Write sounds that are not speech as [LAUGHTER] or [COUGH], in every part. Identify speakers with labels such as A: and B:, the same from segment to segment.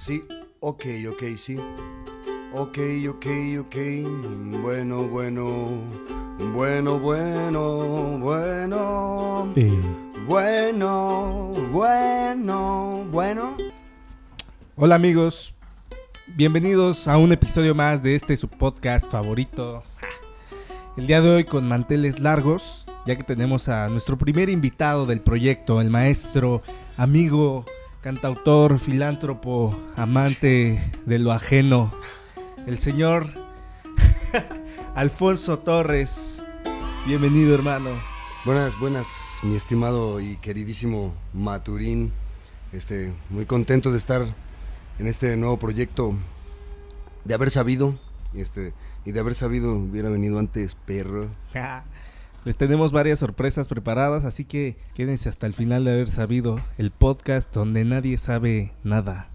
A: Sí, ok, ok, sí. Ok, ok, ok. Bueno, bueno. Bueno, bueno, bueno. Bueno, bueno, bueno.
B: Hola amigos, bienvenidos a un episodio más de este su podcast favorito. El día de hoy con manteles largos, ya que tenemos a nuestro primer invitado del proyecto, el maestro, amigo, cantautor, filántropo, amante de lo ajeno, el señor [LAUGHS] Alfonso Torres. Bienvenido hermano.
A: Buenas, buenas, mi estimado y queridísimo Maturín. Este, muy contento de estar en este nuevo proyecto. De haber sabido, este, y de haber sabido hubiera venido antes, perro. [LAUGHS]
B: Les tenemos varias sorpresas preparadas, así que quédense hasta el final de haber sabido el podcast donde nadie sabe nada.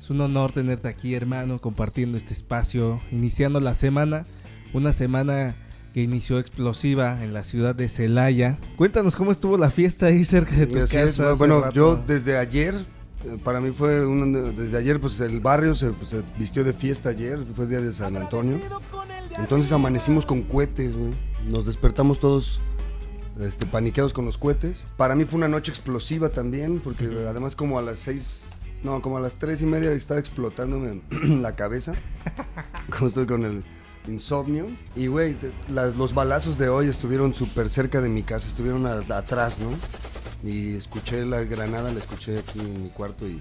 B: Es un honor tenerte aquí, hermano, compartiendo este espacio, iniciando la semana, una semana que inició explosiva en la ciudad de Celaya. Cuéntanos cómo estuvo la fiesta ahí cerca de tu
A: Así
B: casa.
A: es,
B: hace
A: bueno,
B: rato.
A: yo desde ayer, eh, para mí fue un, desde ayer, pues el barrio se, pues, se vistió de fiesta ayer, fue día de San Antonio. Entonces amanecimos con cohetes, güey. Nos despertamos todos este, paniqueados con los cohetes. Para mí fue una noche explosiva también, porque además como a las seis, no, como a las tres y media estaba explotándome [CLEARS THROAT] la cabeza. [LAUGHS] como estoy con el insomnio. Y, güey, los balazos de hoy estuvieron súper cerca de mi casa, estuvieron a- atrás, ¿no? Y escuché la granada, la escuché aquí en mi cuarto y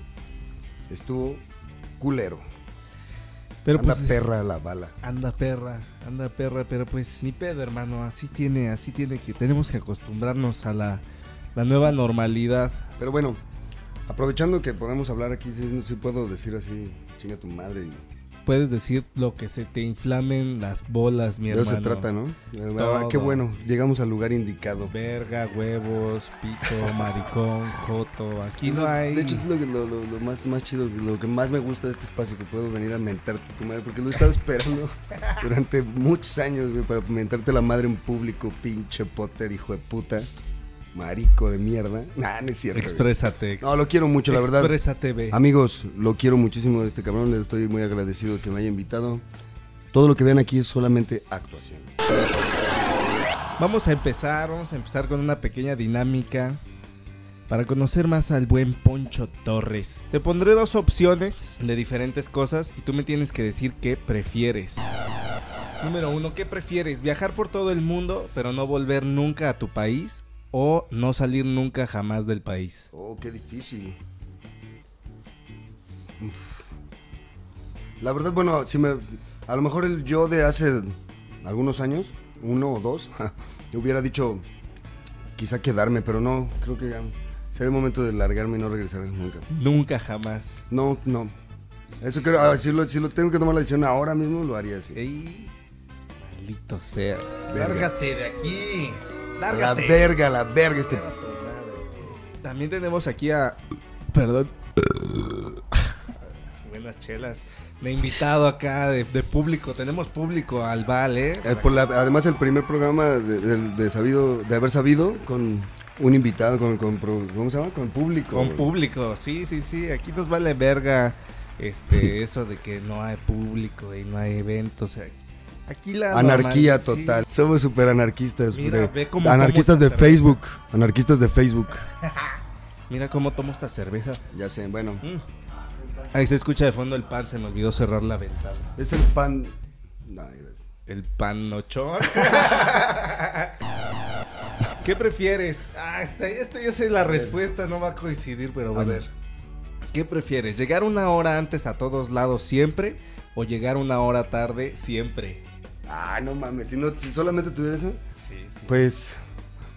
A: estuvo culero.
B: Pero
A: Anda
B: pues,
A: perra la bala.
B: Anda perra, anda perra, pero pues ni pedo, hermano. Así tiene, así tiene que tenemos que acostumbrarnos a la, la nueva normalidad.
A: Pero bueno, aprovechando que podemos hablar aquí, sí puedo decir así, chinga tu madre. Y
B: Puedes decir lo que se te inflamen las bolas, mi
A: de eso
B: hermano.
A: se trata, ¿no? Ah,
B: Todo.
A: qué bueno, llegamos al lugar indicado.
B: Verga, huevos, pito, [LAUGHS] maricón, joto. Aquí no hay.
A: De hecho, es lo, que- lo- lo- lo más, más chido, lo que más me gusta de este espacio, que puedo venir a mentarte tu madre, porque lo he estado esperando [LAUGHS] durante muchos años, güey, para mentarte la madre en público, pinche Potter, hijo de puta, marico de mierda. [LAUGHS] Nah, no es cierto.
B: Exprésate.
A: No, lo quiero mucho, la verdad.
B: Exprésate, ve.
A: Amigos, lo quiero muchísimo este cabrón, le estoy muy agradecido de que me haya invitado. Todo lo que vean aquí es solamente actuación.
B: Vamos a empezar, vamos a empezar con una pequeña dinámica para conocer más al buen Poncho Torres. Te pondré dos opciones de diferentes cosas y tú me tienes que decir qué prefieres. Número uno, ¿qué prefieres? ¿Viajar por todo el mundo pero no volver nunca a tu país? ¿O no salir nunca jamás del país?
A: Oh, qué difícil. Uf. La verdad, bueno, si me, a lo mejor el yo de hace algunos años, uno o dos, [LAUGHS] yo hubiera dicho quizá quedarme, pero no, creo que ya será el momento de largarme y no regresar nunca.
B: Nunca jamás.
A: No, no. Eso creo, ah, si, lo, si lo tengo que tomar la decisión ahora mismo, lo haría así.
B: Ey, maldito sea.
A: Verga.
B: Lárgate de aquí.
A: La verga, la verga este.
B: También tenemos aquí a. Perdón. [LAUGHS] Buenas chelas. De invitado acá, de, de público. Tenemos público al Val, ¿eh?
A: Eh, por la- además el primer programa de, de- de sabido, de haber sabido con un invitado, con, con ¿cómo se llama? Con público.
B: Con público, sí, sí, sí. Aquí nos vale verga este eso de que no hay público y no hay eventos. Aquí la
A: Anarquía
B: normal- sí.
A: total. Somos súper anarquistas.
B: Mira,
A: de-
B: ve cómo
A: anarquistas de
B: cerveza.
A: Facebook. Anarquistas de Facebook. [LAUGHS]
B: Mira cómo tomo esta cerveza.
A: Ya sé, bueno.
B: Mm. Ahí se escucha de fondo el pan, se me olvidó cerrar la ventana.
A: Es el pan. No.
B: El panochón. [LAUGHS] ¿Qué prefieres? Ah, esta, esta yo sé la respuesta, no va a coincidir, pero
A: A
B: bueno.
A: ver.
B: ¿Qué prefieres? ¿Llegar una hora antes a todos lados siempre o llegar una hora tarde siempre?
A: Ah, no mames. Si, no, si solamente tuviera eso,
B: Sí, sí.
A: pues.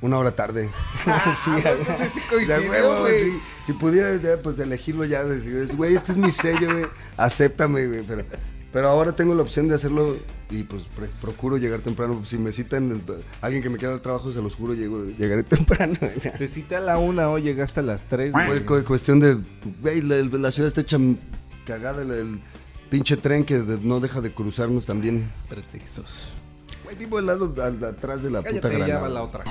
A: Una hora tarde. [LAUGHS] sí,
B: pues sí, coincidió,
A: huevo,
B: güey.
A: sí. Si pudiera, ya, pues elegirlo ya. Decir, güey, este es mi sello, güey. Acéptame, güey. Pero, pero ahora tengo la opción de hacerlo y pues procuro llegar temprano. Si me citan alguien que me quiera dar trabajo, se los juro, llego, llegaré [LAUGHS] temprano.
B: Te cité a la una o llegaste a las tres.
A: Güey,
B: güey.
A: cu- cuestión de, güey, la, la ciudad está hecha cagada, el, el pinche tren que de- no deja de cruzarnos también.
B: Pretextos.
A: Güey, vivo al lado, al- atrás de la puta
B: Cállate, ya va
A: granada.
B: la otra.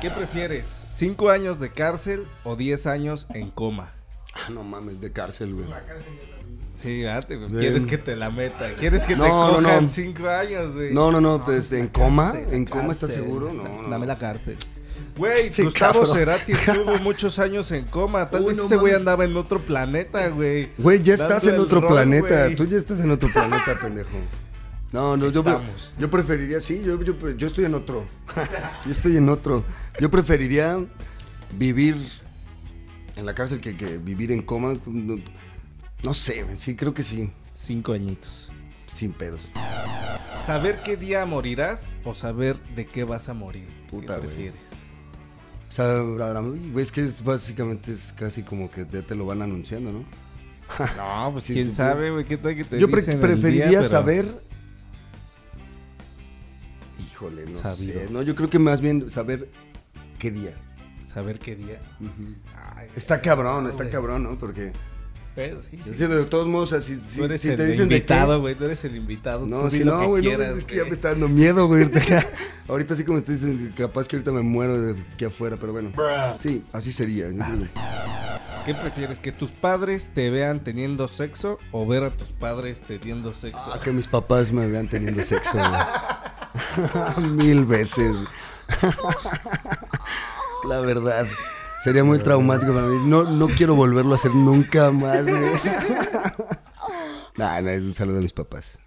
B: ¿Qué prefieres? ¿Cinco años de cárcel o diez años en coma?
A: Ah, no mames, de cárcel, güey.
B: Sí, date. Quieres que te la meta. Quieres que te
A: No,
B: cojan
A: no.
B: cinco años, güey.
A: No, no, no, pues, ¿en coma?
B: Cárcel,
A: ¿En coma estás seguro? No, no.
B: Dame la cárcel. Güey,
A: Este
B: Gustavo
A: cabrón.
B: Cerati [LAUGHS] estuvo muchos años en coma. Tal
A: Uy,
B: vez
A: no
B: ese güey andaba en otro planeta, güey.
A: Güey, ya estás en otro
B: rol,
A: planeta.
B: güey.
A: Tú ya estás en otro planeta, [LAUGHS] pendejo. No, no, yo, yo preferiría, sí, yo, yo, yo estoy en otro. [LAUGHS] yo estoy en otro. Yo preferiría vivir en la cárcel que, que vivir en coma. No, no sé, sí, creo que sí.
B: Cinco añitos.
A: Sin pedos.
B: ¿Saber qué día morirás o saber de qué vas a morir?
A: Puta,
B: ¿Qué
A: güey. O sea, es que es, básicamente es casi como que ya te lo van anunciando, ¿no?
B: No, pues [LAUGHS] quién sabe, güey. ¿Qué tal que te
A: Yo pre-
B: día,
A: preferiría
B: pero-
A: saber. Híjole, no
B: Sabido.
A: sé. No, yo creo que más bien saber qué día.
B: Saber qué día. Ay,
A: Está cabrón, está cabrón, ¿no? Porque.
B: Pero sí, sí.
A: de todos modos, así, si,
B: Tú eres
A: si
B: el
A: te dicen
B: invitado, güey. Tú eres el invitado.
A: No,
B: tú
A: si no, güey, no, es que ya me está dando miedo, güey. Ahorita, [LAUGHS] sí como estoy diciendo, capaz que ahorita me muero de aquí afuera, pero bueno. Sí, así sería.
B: ¿Qué prefieres? ¿Que tus padres te vean teniendo sexo o ver a tus padres teniendo sexo?
A: Ah, que mis papás me vean teniendo sexo, güey. [LAUGHS] Mil veces. [LAUGHS] La verdad. Sería muy traumático para mí. No, no quiero volverlo a hacer nunca más, güey. [LAUGHS] Nah, no, es un saludo a mis papás.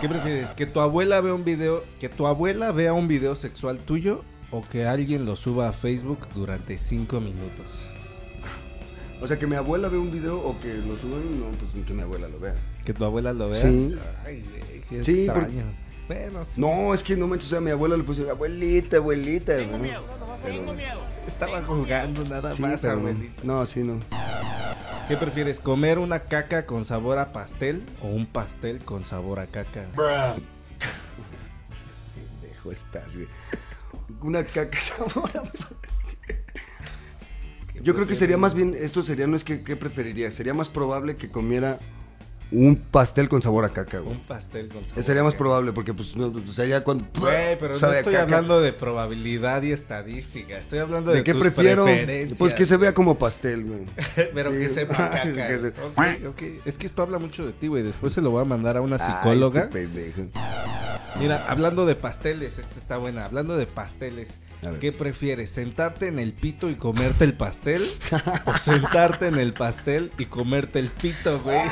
B: ¿Qué prefieres? ¿Que tu abuela vea un video, que tu abuela vea un video sexual tuyo o que alguien lo suba a Facebook durante cinco minutos?
A: O sea, que mi abuela vea un video o que lo suban, no, pues que mi abuela lo vea.
B: Que tu abuela lo vea.
A: Sí.
B: Ay, güey, qué
A: Sí,
B: extraño. Bueno, sí.
A: No, es que no manches, o sea, mi abuela le puso, abuelita, abuelita. Tengo
B: Estaba jugando nada
A: Sí,
B: más,
A: pero no.
B: abuelita.
A: No, sí, no.
B: ¿Qué prefieres? ¿Comer una caca con sabor a pastel o un pastel con sabor a caca?
A: Pendejo estás, güey. Una caca [LAUGHS] sabor a pastel. Yo creo que sería más bien, esto sería, no es que, ¿qué preferiría? Sería más probable que comiera un pastel con sabor a caca, güey.
B: Un pastel con sabor
A: Sería más probable, porque pues, no, o sea, ya cuando...
B: Güey, pero no estoy hablando de probabilidad y estadística. Estoy hablando de,
A: ¿De qué
B: tus
A: prefiero? Pues que se vea como pastel, güey. [LAUGHS]
B: Pero
A: Sí. [LAUGHS]
B: que sepa caca.
A: Que se-
B: Ok, ok. Es que esto habla mucho de ti, güey. Después se lo voy a mandar a una
A: Ay,
B: psicóloga.
A: este pendejo.
B: Mira, hablando de pasteles, esta está buena. Hablando de pasteles. ¿qué prefieres? ¿Sentarte en el pito y comerte el pastel? ¿O [LAUGHS] sentarte en el pastel y comerte el pito, güey? [LAUGHS]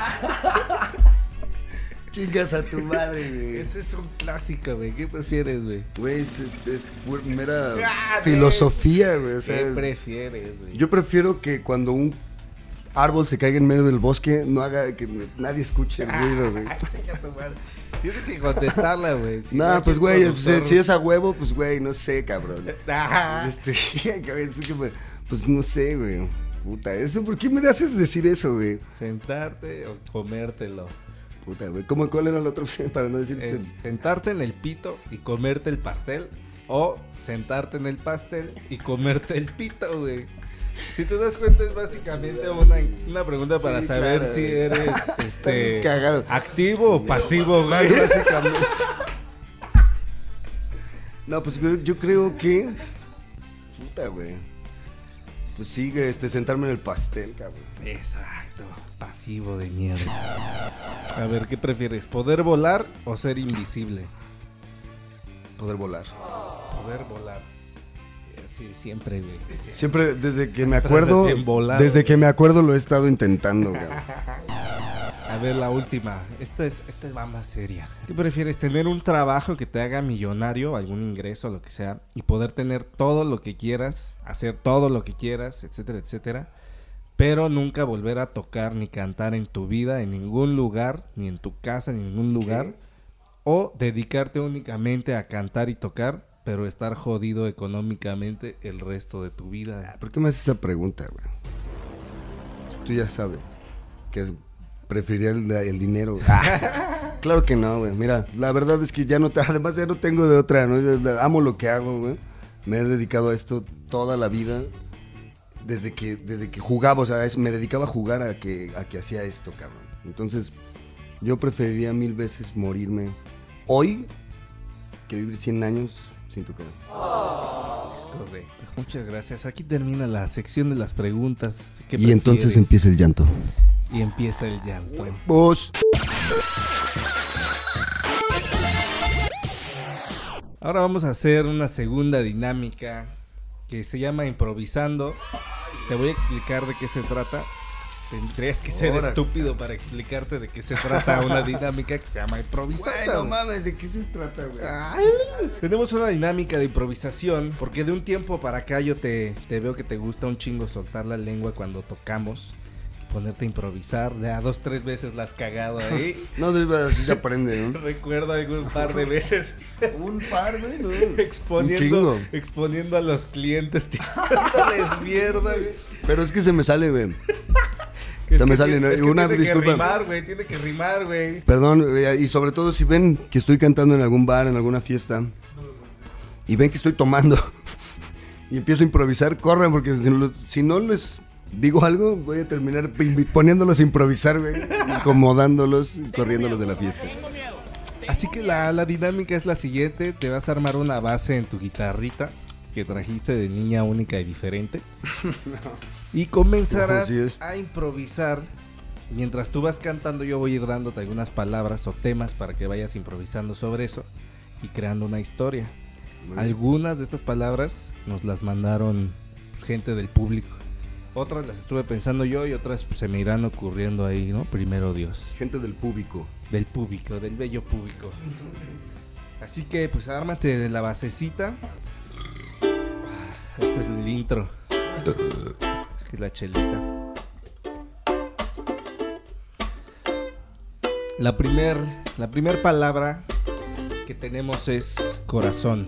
A: Chingas a tu madre, güey.
B: Ese es un clásico, güey. ¿Qué prefieres, güey?
A: Güey, es, es, es pura- mera
B: Ah,
A: filosofía, güey. O sea,
B: ¿Qué prefieres, güey?
A: yo prefiero que cuando un árbol se caiga en medio del bosque, no haga que nadie escuche el ruido, güey. [LAUGHS]
B: Chinga tu madre. Tienes que contestarla, güey. Si
A: No,
B: no,
A: pues güey, pues, si es a huevo, pues güey, no sé, cabrón.
B: Ah.
A: Este, [LAUGHS] pues, pues no sé, güey. Puta, eso, ¿por qué me haces decir eso, güey?
B: Sentarte o comértelo.
A: Puta, güey. ¿Cómo, ¿Cuál era la otra opción para no decir
B: Es sentarte en el pito y comerte el pastel. O sentarte en el pastel y comerte el pito, güey. [LAUGHS] Si te das cuenta, es básicamente una, una pregunta para
A: Sí,
B: saber
A: claro,
B: si eres [LAUGHS] este,
A: cagado.
B: activo o pasivo, güey. [LAUGHS]
A: básicamente. No, pues yo, yo creo que. Puta, güey. Pues sigue, este, sentarme en el pastel, cabrón.
B: Exacto, pasivo de mierda. A ver, ¿qué prefieres? ¿Poder volar o ser invisible?
A: Poder volar.
B: Poder volar. Sí, siempre, güey.
A: Siempre, desde que me acuerdo.
B: Desde volado.
A: Desde que me acuerdo lo he estado intentando.
B: A ver, la última. Esta es, esta va más seria. ¿Qué prefieres? ¿Tener un trabajo que te haga millonario, algún ingreso, lo que sea, y poder tener todo lo que quieras, hacer todo lo que quieras, etcétera, etcétera, pero nunca volver a tocar ni cantar en tu vida, en ningún lugar, ni en tu casa, en ningún lugar? O dedicarte únicamente a cantar y tocar, pero estar jodido económicamente el resto de tu vida.
A: ¿Por qué me haces esa pregunta, güey? Tú ya sabes que preferiría el, el dinero. Ah, [LAUGHS] claro que no, güey. Mira, la verdad es que ya no, te- [LAUGHS] además ya no tengo de otra, ¿no? Yo amo lo que hago, güey. Me he dedicado a esto toda la vida. Desde que, desde que jugaba, o sea, es- me dedicaba a jugar a que, a que hacía esto, cabrón. Entonces, Yo preferiría mil veces morirme hoy que vivir 100 años sin tu cara.
B: Es correcto. Muchas gracias. Aquí termina la sección de las preguntas. ¿Qué
A: Y entonces empieza el llanto.
B: Y empieza el llanto.
A: Vos.
B: Ahora vamos a hacer una segunda dinámica que se llama improvisando. Te voy a explicar de qué se trata. Tendrías que ser
A: Ahora.
B: estúpido para explicarte de qué se trata una [LAUGHS] dinámica que se llama improvisando.
A: mames, ¿de qué se trata, güey?
B: Tenemos una dinámica de improvisación porque de un tiempo para acá yo te, te veo que te gusta un chingo soltar la lengua cuando tocamos, ponerte a improvisar, de a dos, tres veces la has cagado ahí. [LAUGHS]
A: No, así se aprende, ¿no? [LAUGHS]
B: Recuerdo algún par de veces
A: Un par, güey, ¿no?
B: exponiendo, exponiendo a los clientes, tirándoles mierda, güey.
A: Pero es que se me sale, güey.
B: Es
A: Se me
B: que
A: sale,
B: tiene-
A: ¿no?
B: es que
A: Una
B: tiene
A: disculpa.
B: que rimar, güey, tiene que rimar, güey.
A: Perdón, eh, y sobre todo si ven que estoy cantando en algún bar, en alguna fiesta, y ven que estoy tomando, [LAUGHS] y empiezo a improvisar, corran, porque si no, si no les digo algo, voy a terminar poniéndolos a improvisar, güey, incomodándolos, y corriéndolos de la fiesta.
B: Así que la, la dinámica es la siguiente, te vas a armar una base en tu guitarrita que trajiste de niña única y diferente. [LAUGHS] [LAUGHS] Y comenzarás a improvisar. Mientras tú vas cantando, yo voy a ir dándote algunas palabras o temas para que vayas improvisando sobre eso y creando una historia. Algunas de estas palabras nos las mandaron pues, gente del público. Otras las estuve pensando yo y otras pues, se me irán ocurriendo ahí, ¿no? Primero Dios.
A: Gente del público.
B: Del público, del bello público. Así que pues ármate de la basecita. Ah, Ese es el intro. [LAUGHS] Que es la chelita. La primer, la primer palabra que tenemos es corazón.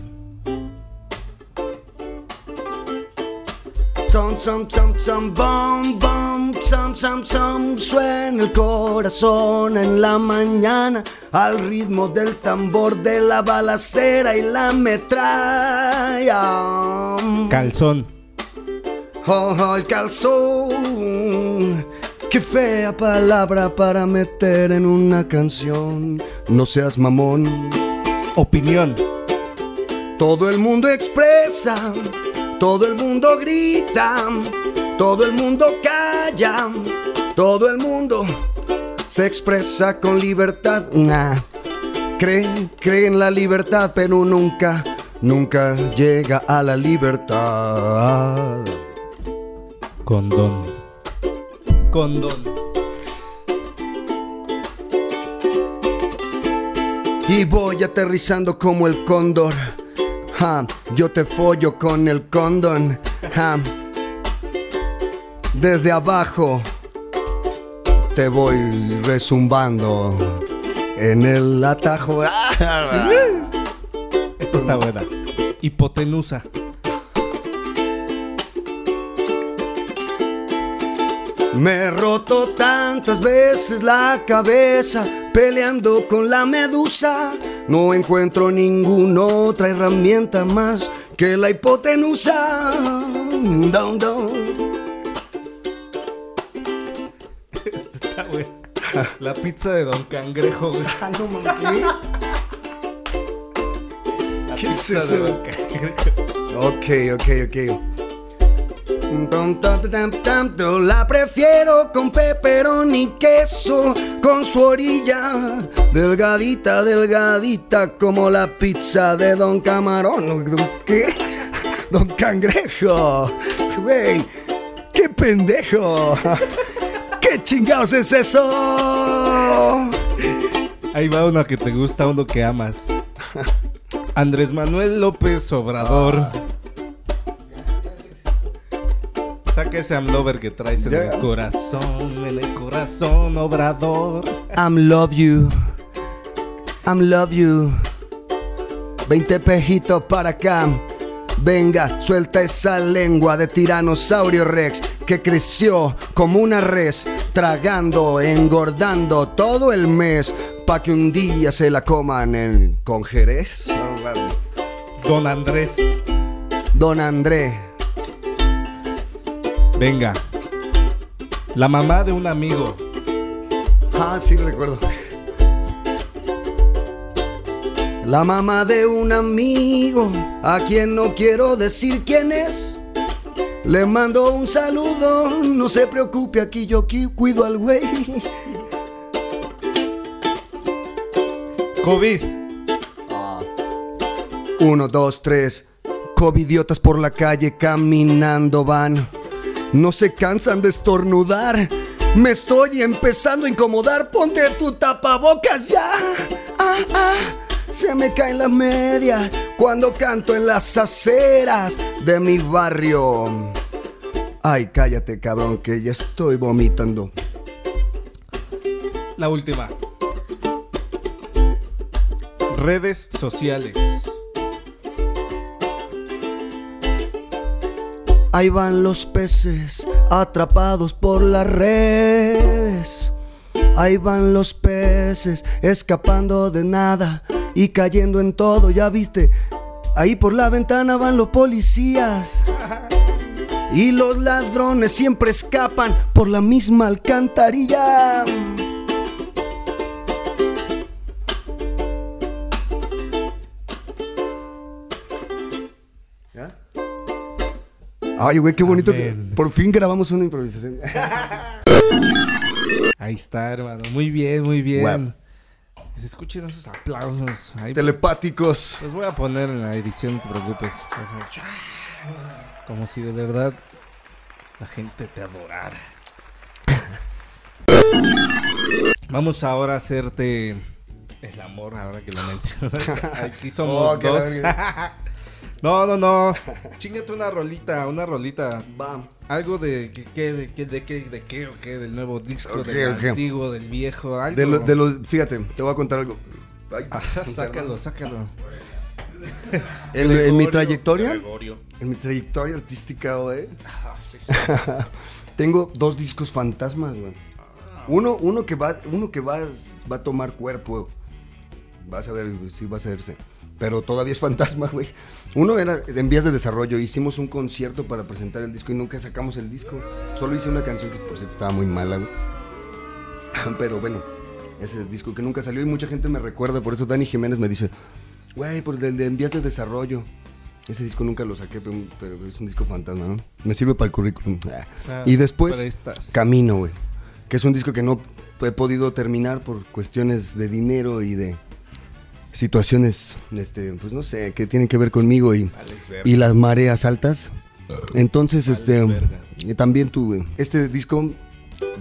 A: Som, som, som, som, bom, bom, som, som, som, suena el corazón en la mañana al ritmo del tambor de la balacera y la metralla.
B: Calzón.
A: Oh, oh, el calzón. Qué fea palabra para meter en una canción. No seas mamón.
B: Opinión.
A: Todo el mundo expresa, todo el mundo grita, todo el mundo calla, todo el mundo se expresa con libertad. Nah. Cree, cree en la libertad, pero nunca, nunca llega a la libertad.
B: Condón. Condón.
A: Y voy aterrizando como el cóndor. Ja, yo te follo con el condón. Ja. Desde abajo te voy rezumbando en el atajo. [LAUGHS]
B: Esta está buena. Hipotenusa.
A: Me he roto tantas veces la cabeza peleando con la medusa. No encuentro ninguna otra herramienta más que la hipotenusa. Down, down.
B: Esta está. La pizza de Don Cangrejo, güey.
A: Ah, no mames.
B: La
A: ¿Qué es eso?
B: de Don Cangrejo.
A: Ok, ok, ok. La prefiero con peperón y queso, con su orilla delgadita, delgadita, como la pizza de Don Camarón. ¿Qué? Don Cangrejo. Güey, qué pendejo. ¿Qué chingados es eso?
B: Ahí va uno que te gusta, uno que amas. Andrés Manuel López Obrador. Saca ese amlover que traes en el corazón, en el corazón, Obrador.
A: I'm love you. I'm love you. 20 pejitos para acá. Venga, suelta esa lengua de tiranosaurio rex que creció como una res, tragando, engordando todo el mes, pa' que un día se la coman en, con Jerez.
B: Don Andrés.
A: Don André,
B: Venga. La mamá de un amigo.
A: ah, sí recuerdo. La mamá de un amigo, a quien no quiero decir quién es. Le mando un saludo, no se preocupe, aquí yo aquí cuido al güey.
B: COVID.
A: Uno, dos, tres. Covidiotas por la calle caminando van. No se cansan de estornudar. Me estoy empezando a incomodar. Ponte tu tapabocas ya. Ah, ah. Se me caen las medias cuando canto en las aceras de mi barrio. Ay, cállate, cabrón, que ya estoy vomitando.
B: La última. Redes sociales.
A: Ahí van los peces atrapados por las redes. Ahí van los peces escapando de nada y cayendo en todo. Ya viste, ahí por la ventana van los policías. Y los ladrones siempre escapan por la misma alcantarilla. Ay, güey, qué bonito. que- por fin grabamos una improvisación. [LAUGHS]
B: Ahí está, hermano. Muy bien, muy bien. Se escuchen esos aplausos. Ahí
A: Telepáticos.
B: los voy a poner en la edición, no te preocupes. Como si de verdad la gente te adorara. [LAUGHS] Vamos ahora a hacerte el amor, ahora que lo mencionas. [LAUGHS] Aquí somos
A: Oh,
B: dos. No, no, no. [LAUGHS] Chingate una rolita, una rolita.
A: Va.
B: Algo de que- de que, de qué, de qué o qué, del nuevo disco, del antiguo, del viejo, algo.
A: De, lo- de los, fíjate, te voy a contar algo. Ay,
B: Ajá, [LAUGHS] sácalo, sácalo. [LAUGHS]
A: En, en mi
B: Gregorio,
A: trayectoria,
B: Gregorio.
A: en mi trayectoria artística, güey,
B: Ah, sí.
A: tengo dos discos fantasmas, güey. Uno, uno que va, uno que va, va a tomar cuerpo. Vas a ver si va a hacerse. Pero todavía es fantasma, güey. Uno era en vías de desarrollo. Hicimos un concierto para presentar el disco y nunca sacamos el disco. Solo hice una canción que por cierto estaba muy mala, güey. [LAUGHS] Pero bueno, ese disco que nunca salió y mucha gente me recuerda. Por eso Dani Jiménez me dice, güey, por el de en vías de desarrollo. Ese disco nunca lo saqué, pero, pero es un disco fantasma, ¿no? Me sirve para el currículum. Ah.
B: Ah,
A: y después. Camino, güey. Que es un disco que no he podido terminar por cuestiones de dinero y de situaciones, este, pues no sé, que tienen que ver conmigo y, y las mareas altas. Entonces, este, también tuve. Este disco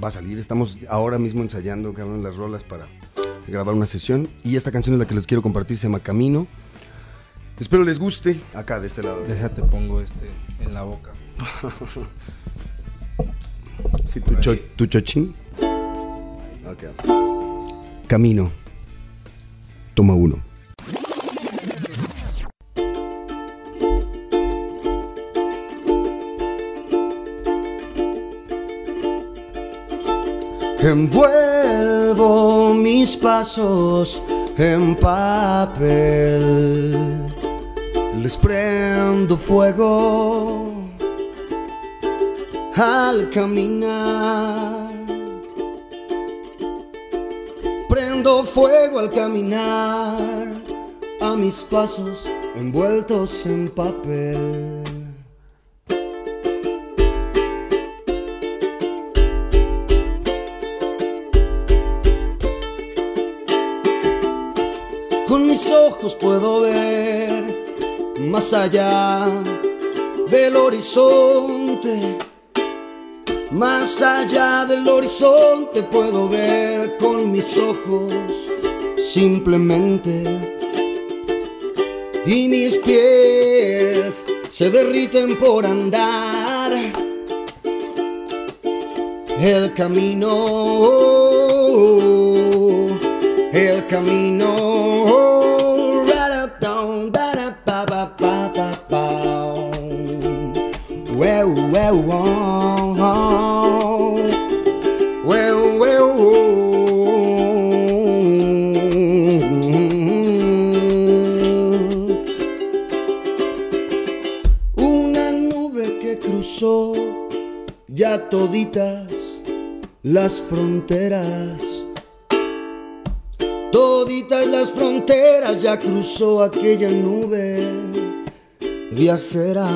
A: va a salir, estamos ahora mismo ensayando de las rolas para grabar una sesión. Y esta canción es la que les quiero compartir, se llama Camino. Espero les guste. Acá, de este lado.
B: Déjate pongo este en la boca. [LAUGHS]
A: Sí, tu, cho- tu chochín. Camino. Toma uno. Envuelvo mis pasos en papel. Les prendo fuego al caminar. Fuego al caminar a mis pasos envueltos en papel. Con mis ojos puedo ver más allá del horizonte. Más allá del horizonte puedo ver con mis ojos simplemente. Y mis pies se derriten por andar el camino, toditas las fronteras. Toditas las fronteras ya cruzó aquella nube viajera.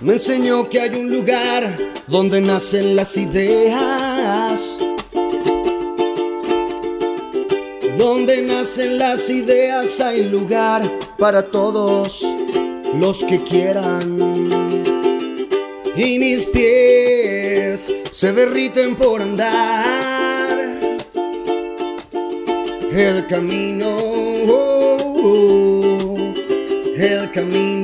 A: Me enseñó que hay un lugar donde nacen las ideas. Donde nacen las ideas hay lugar para todos los que quieran. Y mis pies se derriten por andar el camino, oh, el camino.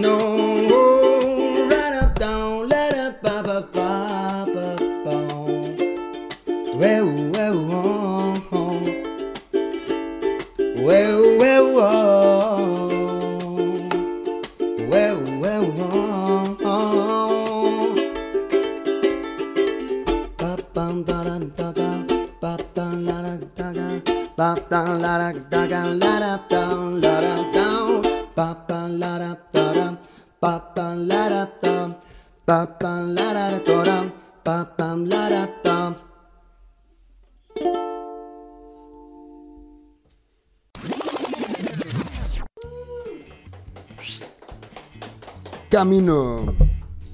A: Camino.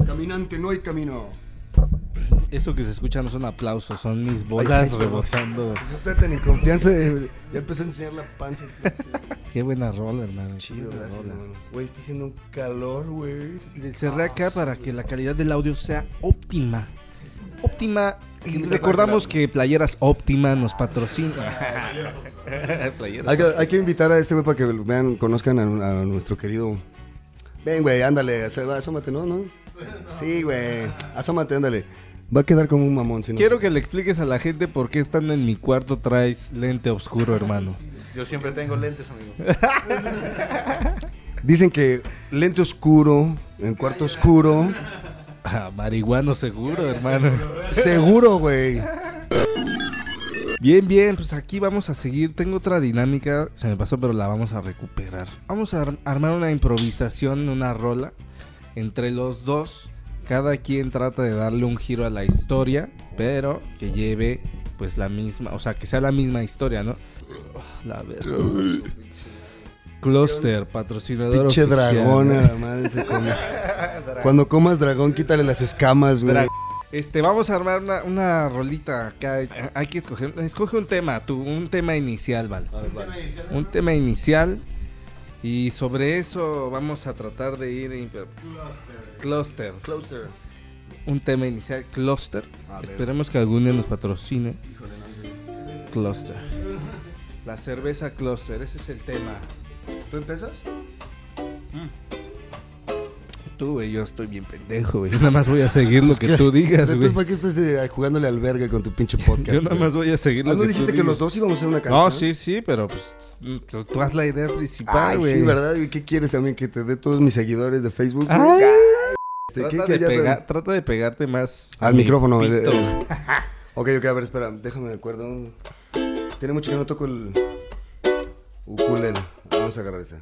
A: Caminante, no hay camino.
B: Eso que se escucha no son aplausos, son mis bolas
A: ay,
B: rebotando.
A: Tan en confianza. eh, Ya empezó a enseñar la panza. [LAUGHS]
B: Qué buena rola, hermano.
A: Chido, gracias,
B: rola.
A: hermano. Güey, está haciendo un calor, güey.
B: Le cerré acá para que la calidad del audio sea óptima. Óptima. Y recordamos que Playeras Óptima nos patrocina. [LAUGHS] Playeras
A: Hay que, hay que invitar a este güey para que vean, conozcan a, a nuestro querido. Ven, güey, ándale, asómate, ¿no? ¿no? Sí, güey, asómate, ándale. Va a quedar como un mamón. Si no-
B: Quiero que le expliques a la gente por qué estando en mi cuarto traes lente oscuro, hermano.
C: Yo siempre tengo lentes, amigo. [LAUGHS]
A: Dicen que lente oscuro, en cuarto oscuro.
B: Ah, marihuano seguro, hermano.
A: Seguro, güey.
B: Bien, bien, pues aquí vamos a seguir. Tengo otra dinámica, se me pasó, pero la vamos a recuperar. Vamos a ar- armar una improvisación, una rola entre los dos. Cada quien trata de darle un giro a la historia, pero que lleve pues la misma, o sea, que sea la misma historia, ¿no? La verdad. Cluster, patrocinador
A: Pinche
B: oficial.
A: dragón, a la [LAUGHS] madre se come. Cuando comas dragón, quítale las escamas, güey.
B: Drag- Este, vamos a armar una, una rolita acá. Hay que escoger, escoge un tema, tú, un tema inicial, ¿vale? Un tema inicial. Y sobre eso vamos a tratar de ir en cluster.
A: Closer.
B: Un tema inicial, cluster. Esperemos que algún día nos patrocine. Cluster. La cerveza cluster, ese es el tema.
A: ¿Tú empiezas?
B: Tú, güey, yo estoy bien pendejo, güey. Yo nada más voy a seguir lo que tú digas,
A: Entonces,
B: güey.
A: ¿para qué estás eh, jugándole al verga con tu pinche podcast?
B: Yo nada
A: güey?
B: más voy a seguir
A: Ah,
B: lo
A: ¿No
B: que
A: dijiste
B: tú
A: que
B: digas.
A: los dos íbamos a hacer una canción?
B: No, sí, sí, pero pues tú, tú haz la idea principal, güey.
A: sí, ¿verdad? ¿Y qué quieres también? Que te dé todos mis seguidores de Facebook.
B: Ay.
A: Este, ¿qué-
B: Trata,
A: qué
B: de pegar- trata de pegarte más
A: Al
B: mi
A: micrófono. el- [LAUGHS] el- Ok, ok, a ver, espera, déjame de acuerdo. Tiene mucho que no toco el ukulele. Vamos a agarrar esa.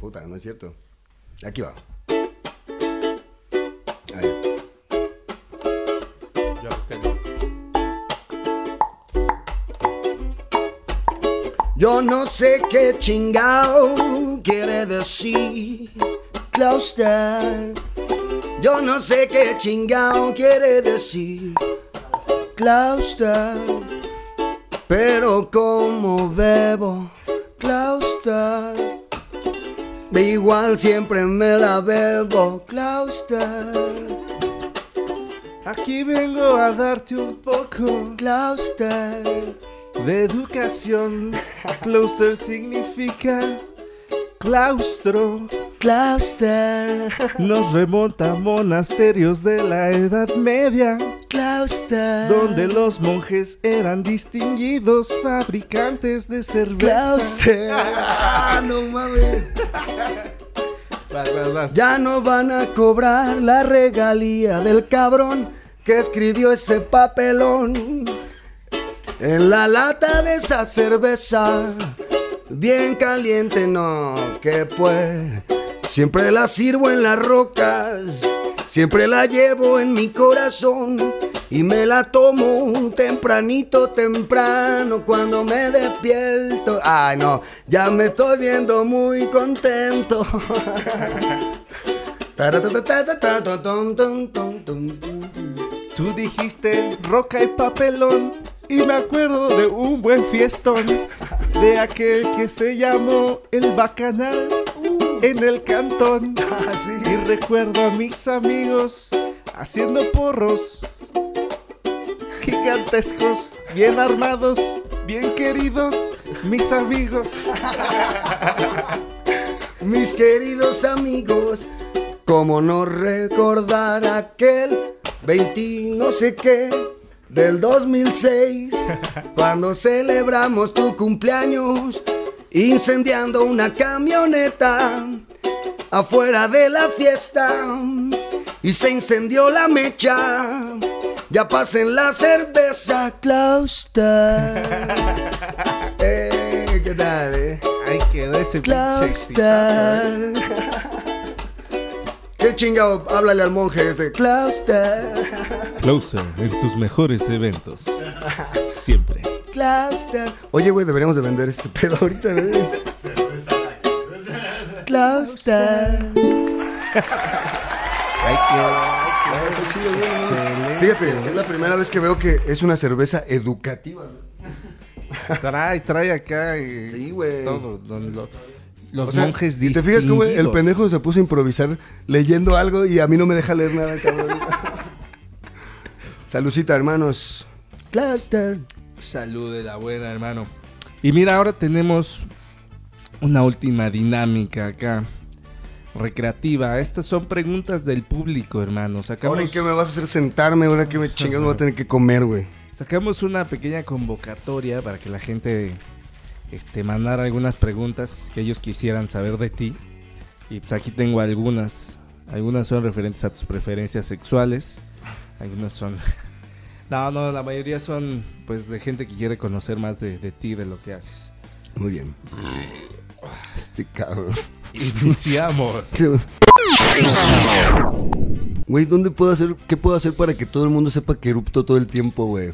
A: Puta, no es cierto. Aquí va. Ahí. Yo no sé qué chingao quiere decir claustrar. Yo no sé qué chingao quiere decir claustrar. Pero como bebo claustrar. Igual siempre me la bebo claustrar.
B: Aquí vengo a darte un poco
A: Claustrar.
B: de educación. Cluster significa claustro.
A: Claustrar.
B: Nos remonta a monasterios de la Edad Media, Donde los monjes eran distinguidos fabricantes de cerveza.
A: Claustrar. Ah, [LAUGHS] no mames.
B: Vas, vas, vas.
A: Ya no van a cobrar la regalía del cabrón que escribió ese papelón en la lata de esa cerveza. Bien caliente, no, que pues. Siempre la sirvo en las rocas, siempre la llevo en mi corazón. y me la tomo tempranito, temprano cuando me despierto. Ay, no, ya me estoy viendo muy contento.
B: Tú dijiste roca y papelón y me acuerdo de un buen fiestón de aquel que se llamó el bacanal en el cantón.
A: Así.
B: Y recuerdo a mis amigos haciendo porros gigantescos, bien armados, bien queridos, mis amigos. [LAUGHS]
A: Mis queridos amigos, cómo no recordar aquel 20 no sé qué del 2006, [LAUGHS] cuando celebramos tu cumpleaños, incendiando una camioneta afuera de la fiesta y se incendió la mecha. Ya pasen la cerveza, Clauster. [LAUGHS] eh, ¿Qué tal, eh?
B: Ay, quedó ese ¿eh?
A: Clauster. ¿Qué chingado? Háblale al monje este. Clauster. [LAUGHS]
B: Closer en tus mejores eventos. Siempre.
A: Cluster. Oye, güey, deberíamos de vender este pedo ahorita, ¿no? [LAUGHS] Cluster. Está chido, güey. Fíjate, es la primera vez que veo que es una cerveza educativa. güey. [LAUGHS]
B: Trae, trae acá. eh,
A: Sí, güey.
B: Todo. don- lo- los
A: O sea,
B: monjes
A: y te fijas cómo el pendejo se puso a improvisar leyendo algo y a mí no me deja leer nada, cabrón. [LAUGHS] Salucita, hermanos. Cluster.
B: Salud de la buena, hermano. Y mira, ahora tenemos una última dinámica acá. Recreativa. Estas son preguntas del público, hermano. Sacamos,
A: Ahora en qué me vas a hacer sentarme, ahora que me chingas me voy a tener que comer, güey.
B: sacamos una pequeña convocatoria para que la gente este, mandara algunas preguntas que ellos quisieran saber de ti. Y pues aquí tengo algunas. Algunas son referentes a tus preferencias sexuales. Algunas son... No, no, la mayoría son pues de gente que quiere conocer más de, de ti, de lo que haces.
A: Muy bien. Este cabrón.
B: Iniciamos. [LAUGHS]
A: Güey, ¿dónde puedo hacer, qué puedo hacer para que todo el mundo sepa que erupto todo el tiempo, güey?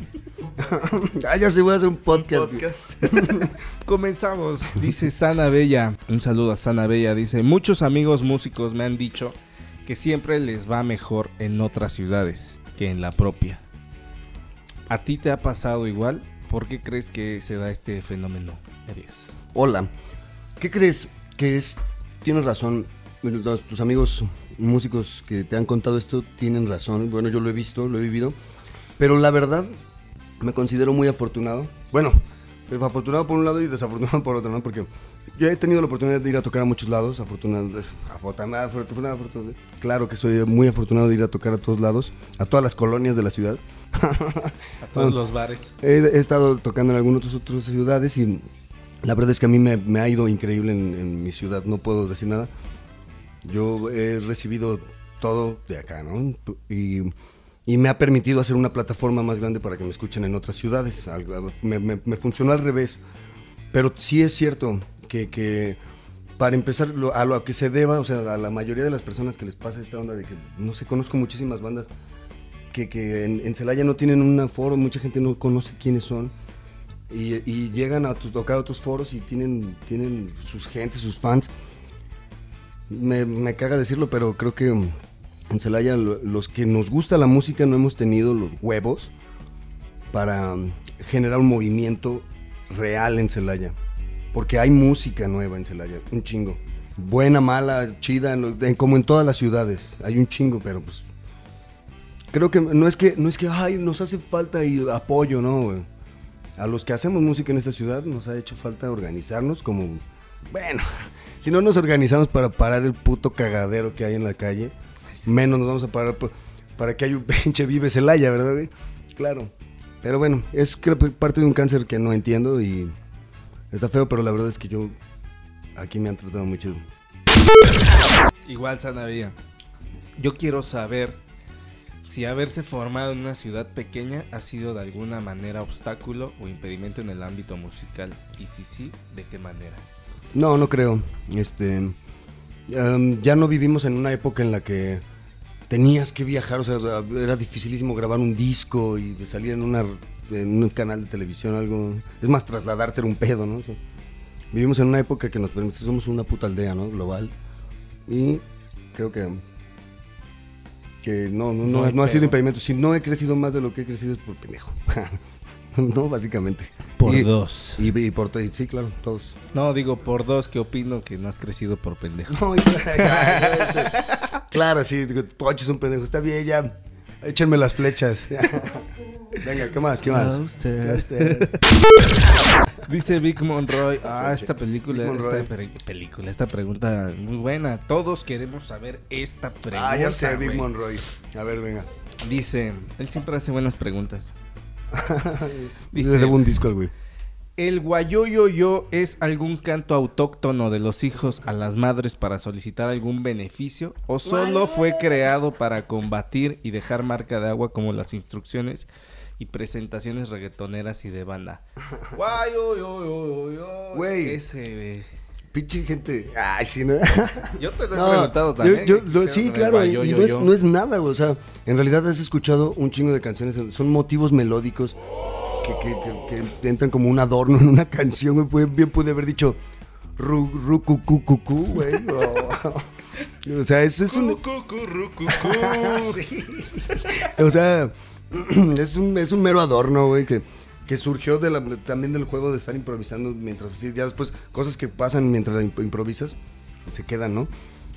A: [LAUGHS] ah, ya se voy a hacer un podcast. güey. [LAUGHS]
B: Comenzamos, dice Sana Bella. Un saludo a Sana Bella. Dice, muchos amigos músicos me han dicho que siempre les va mejor en otras ciudades que en la propia. ¿A ti te ha pasado igual? ¿Por qué crees que se da este fenómeno, Aries?
A: Hola. ¿Qué crees que es? Tienes razón. Tus amigos músicos que te han contado esto tienen razón. Bueno, yo lo he visto, lo he vivido. Pero la verdad, me considero muy afortunado. Bueno, afortunado por un lado y desafortunado por otro, ¿no? Porque yo he tenido la oportunidad de ir a tocar a muchos lados. Afortunado, afortunado, afortunado, afortunado. Claro que soy muy afortunado de ir a tocar a todos lados, a todas las colonias de la ciudad.
B: A todos los bares.
A: He, he estado tocando en algunas otras ciudades y la verdad es que a mí me, me ha ido increíble en, en mi ciudad, no puedo decir nada. Yo he recibido todo de acá, ¿no? Y, y me ha permitido hacer una plataforma más grande para que me escuchen en otras ciudades. Me, me- me funcionó al revés. Pero sí es cierto que, que para empezar, lo- a lo que se deba, o sea, a la mayoría de las personas que les pasa esta onda de que, no sé, conozco muchísimas bandas que, que en, Celaya no tienen un foro, mucha gente no conoce quiénes son. Y, llegan a tocar otros foros y tienen, tienen sus gentes, sus fans. Me, me caga decirlo, pero creo que en Celaya lo- los que nos gusta la música no hemos tenido los huevos para mm, generar un movimiento real en Celaya. Porque hay música nueva en Celaya, un chingo. Buena, mala, chida, en- como en todas las ciudades. Hay un chingo, pero pues creo que no es que no es que ay nos hace falta y apoyo no a los que hacemos música en esta ciudad nos ha hecho falta organizarnos como bueno si no nos organizamos para parar el puto cagadero que hay en la calle menos nos vamos a parar para que haya un [LAUGHS] pinche vive Celaya verdad claro. Pero bueno es parte de un cáncer que no entiendo y está feo pero la verdad es que yo aquí me han tratado muy chido
B: Igual, Sana Bella. Yo quiero saber si haberse formado en una ciudad pequeña ha sido de alguna manera obstáculo o impedimento en el ámbito musical. Y si sí, ¿de qué manera?
A: No, no creo. Este, ya no vivimos en una época en la que tenías que viajar, o sea, era dificilísimo grabar un disco y salir en, una, un canal de televisión, algo. Es más, trasladarte era un pedo, ¿no? Vivimos en una época que nos permite, somos una puta aldea, ¿no? Global. Y creo que que no, no,
B: No
A: no,
B: hay
A: no ha sido impedimento. Si no he crecido más de lo que he crecido es por pendejo. [LAUGHS] no, básicamente.
B: Por
A: Y-
B: dos.
A: Y, y por y sí, claro, todos.
B: No, digo por dos que opino que no has crecido por pendejo.
A: No, [LAUGHS] ya, ya, ya. claro, sí, digo, Pocho es un pendejo. Está bien, ya. Échenme las flechas. [LAUGHS] Venga, ¿qué más? ¿Qué más?
B: Dice Vic Monroy. Ah, esta película,
A: Vic
B: esta pre- película, esta pregunta muy buena. Todos queremos saber esta pregunta.
A: Ah, ya sé, Big
B: güey.
A: Monroy. A ver, venga.
B: Dice, él siempre hace buenas preguntas. [LAUGHS]
A: Dice, debo un disco al güey.
B: ¿el guayoyoyo es algún canto autóctono de los hijos a las madres para solicitar algún beneficio? ¿O solo fue creado para combatir y dejar marca de agua como las instrucciones y presentaciones reggaetoneras y de banda? [LAUGHS] Guayoyoyoyo.
A: Güey.
B: Ese,
A: Pinche gente. Ay, sí, ¿no? [LAUGHS]
B: Yo te lo he
A: No,
B: preguntado también.
A: yo-
B: ¿qué
A: lo-
B: pedo
A: sí, claro, y, no, es, no es nada, güey. O sea, en realidad has escuchado un chingo de canciones, son motivos melódicos que, que- que- que entran como un adorno en una canción, güey. Bien pude haber dicho ru, ru, cu, cu, cu, cu, güey. O, [LAUGHS] o sea, ese es un... Sí. O sea, [CLEARS THROAT] es un, es un mero adorno, güey, que, que surgió de la- también del juego de estar improvisando mientras así, ya después, cosas que pasan mientras la imp- improvisas, se quedan, ¿no?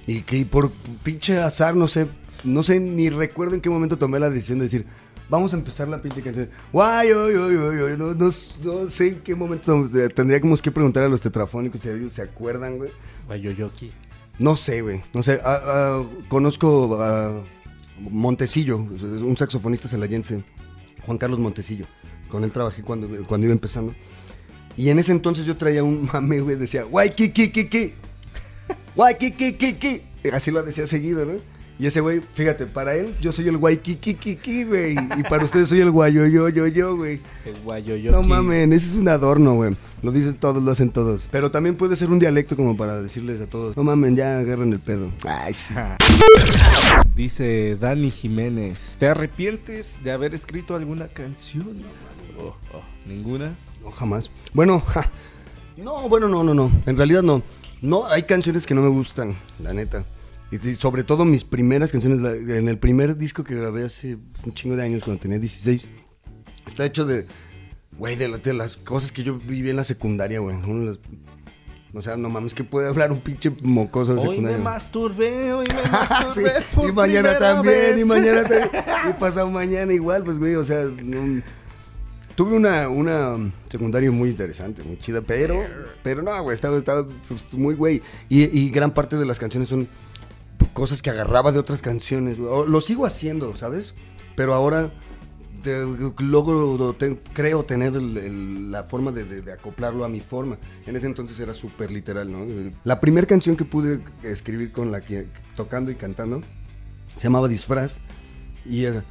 A: Y que por pinche azar, no sé, no sé, ni recuerdo en qué momento tomé la decisión de decir, vamos a empezar la pinche canción. Guay, oy, oy, oy, oy, no, no, no sé en qué momento eh, tendríamos que preguntar a los tetrafónicos si ellos se acuerdan, güey.
B: Guayoyoki.
A: No sé, güey. No sé. Ah, ah, conozco a Montecillo, un saxofonista celayense, Juan Carlos Montecillo. Con él trabajé cuando, cuando iba empezando. Y en ese entonces yo traía un mame, güey. Decía, guay, ki, ki, ki. [LAUGHS] Guay, ki, ki. Así lo decía seguido, ¿no? Y ese güey, fíjate, para él yo soy el guay, ki, ki, ki, ki, güey. Y para ustedes soy el guayo, yo, yo, yo, güey.
B: El guayoyoki.
A: No mamen, ese es un adorno, güey. Lo dicen todos, lo hacen todos. Pero también puede ser un dialecto como para decirles a todos, no mamen, ya agarren el pedo. Ay, sí.
B: Dice Dani Jiménez, ¿te arrepientes de haber escrito alguna canción? Oh, oh, ¿Ninguna?
A: No, jamás. Bueno, ja. no, bueno, no, no, no. En realidad no. No, hay canciones que no me gustan, la neta. Y sobre todo mis primeras canciones, en el primer disco que grabé hace un chingo de años, cuando tenía 16, está hecho de, güey, de, la- de las cosas que yo viví en la secundaria, güey. O sea, no mames, que puede hablar un pinche mocoso de
B: Hoy me
A: secundaria.
B: masturbé, hoy me [LAUGHS]
A: Ah, sí,
B: masturbé por
A: Y mañana también, y
B: vez.
A: mañana [LAUGHS] también. Y pasado mañana igual, pues, güey, o sea, no- tuve una, una secundaria muy interesante, muy chida, pero, pero no, güey, estaba, estaba pues, muy güey. Y, y gran parte de las canciones son cosas que agarraba de otras canciones, Lo sigo haciendo, ¿sabes? Pero ahora te- creo tener la forma de, de- de acoplarlo a mi forma. En ese entonces era súper literal, ¿no? La primera canción que pude escribir con la que tocando y cantando se llamaba Disfraz y era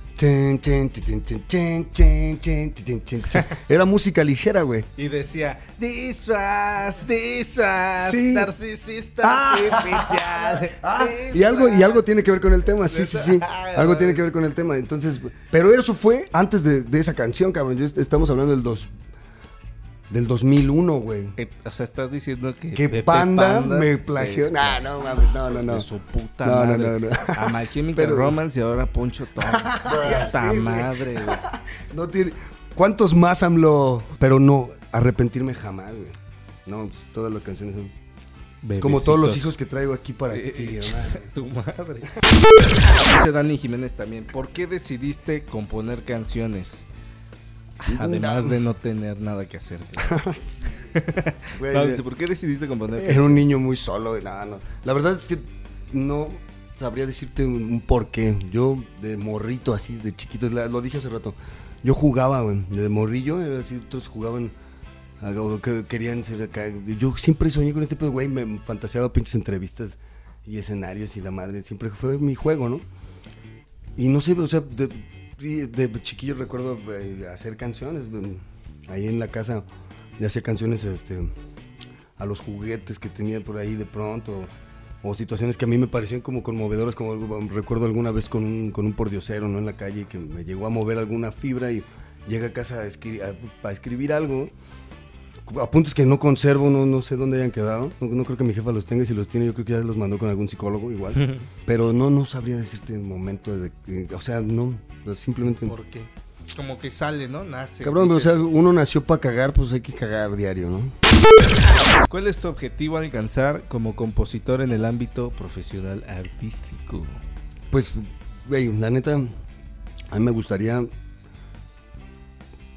A: era música ligera, güey.
B: Y decía, disfraz, disfraz,
A: Sí.
B: narcisista
A: Ah.
B: artificial.
A: Ah, y algo, y
B: disfraz".
A: algo tiene que ver con el tema, sí, sí, sí. Algo tiene que ver con el tema. Entonces, pero eso fue antes de, de esa canción, cabrón. Yo estamos hablando del dos, del 2001, güey.
B: Eh, O sea, estás diciendo que
A: Que Panda,
B: Panda
A: me plagió. Nah, no mames, no, no, no.
B: De su puta
A: No, no,
B: madre.
A: no, no.
B: A My Chemical
A: Pero-
B: Romance y ahora Poncho [LAUGHS] Tom. Puta madre, güey.
A: No tiene. ¿Cuántos más AMLO? Pero no, arrepentirme jamás, güey. No, pues, todas las canciones son. Como todos los hijos que traigo aquí para
B: Eh,
A: ti,
B: eh,
A: hermano. [LAUGHS]
B: Tu madre. Dice Dani Jiménez también. ¿Por qué decidiste componer canciones? [LAUGHS] Además de no tener nada que hacer. [LAUGHS]
A: Güey,
B: No, dice, ¿por qué decidiste componer
A: Era un niño muy solo. No, no. La verdad es que no sabría decirte un, un porqué. Yo, de morrito, así, de chiquito, lo dije hace rato. Yo jugaba, güey. De morrillo, era así, otros jugaban. que querían ser acá. Yo siempre soñé con este pedo, güey. Me fantaseaba pinches entrevistas y escenarios y la madre. Siempre fue mi juego, ¿no? Y no sé, o sea, de, de chiquillo recuerdo eh, hacer canciones. eh, Ahí en la casa le hacía canciones este, a los juguetes que tenía por ahí de pronto. o situaciones que a mí me parecían como conmovedoras, como algo- recuerdo alguna vez con un, con un pordiosero ¿no? en la calle que me llegó a mover alguna fibra y llega a casa a- a escribir algo. Apuntes que no conservo, no, no sé dónde hayan quedado. No, no creo que mi jefa los tenga si los tiene yo creo que ya los mandó con algún psicólogo igual. [LAUGHS] Pero no, no sabría decirte el momento de... O sea, no, simplemente...
B: ¿Por qué? Como que sale, ¿no? Nace.
A: Cabrón, o
B: dices,
A: sea, uno nació para cagar, pues hay que cagar diario, ¿no?
B: ¿Cuál es tu objetivo a alcanzar como compositor en el ámbito profesional artístico?
A: Pues, güey, la neta, a mí me gustaría.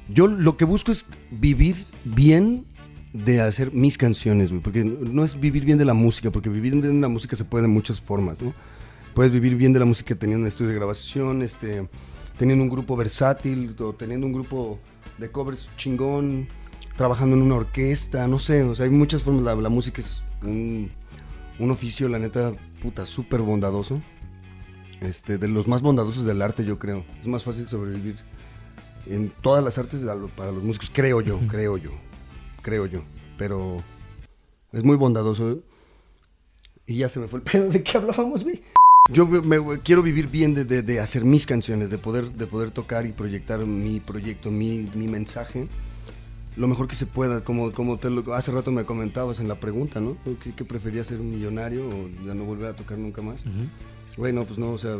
A: Yo lo que busco es vivir bien de hacer mis canciones. Porque no es vivir bien de la música, porque vivir bien de la música se puede de muchas formas, ¿no? Puedes vivir bien de la música teniendo un estudio de grabación, este, teniendo un grupo versátil, o teniendo un grupo de covers chingón, trabajando en una orquesta, no sé, o sea, hay muchas formas. La, la música es un, un oficio, la neta, puta, súper bondadoso. Este, de los más bondadosos del arte, yo creo. Es más fácil sobrevivir en todas las artes para los músicos, creo yo, creo yo, creo yo. Pero es muy bondadoso. ¿eh? Y ya se me fue el [LAUGHS] pedo de qué hablábamos, güey. Yo me- me- quiero vivir bien de, de- de hacer mis canciones, de poder, de poder tocar y proyectar mi proyecto, mi, mi mensaje lo mejor que se pueda, como, como te lo, hace rato me comentabas en la pregunta, ¿no? ¿Qué, qué preferías ser un millonario o ya no volver a tocar nunca más? Bueno, pues no, o sea,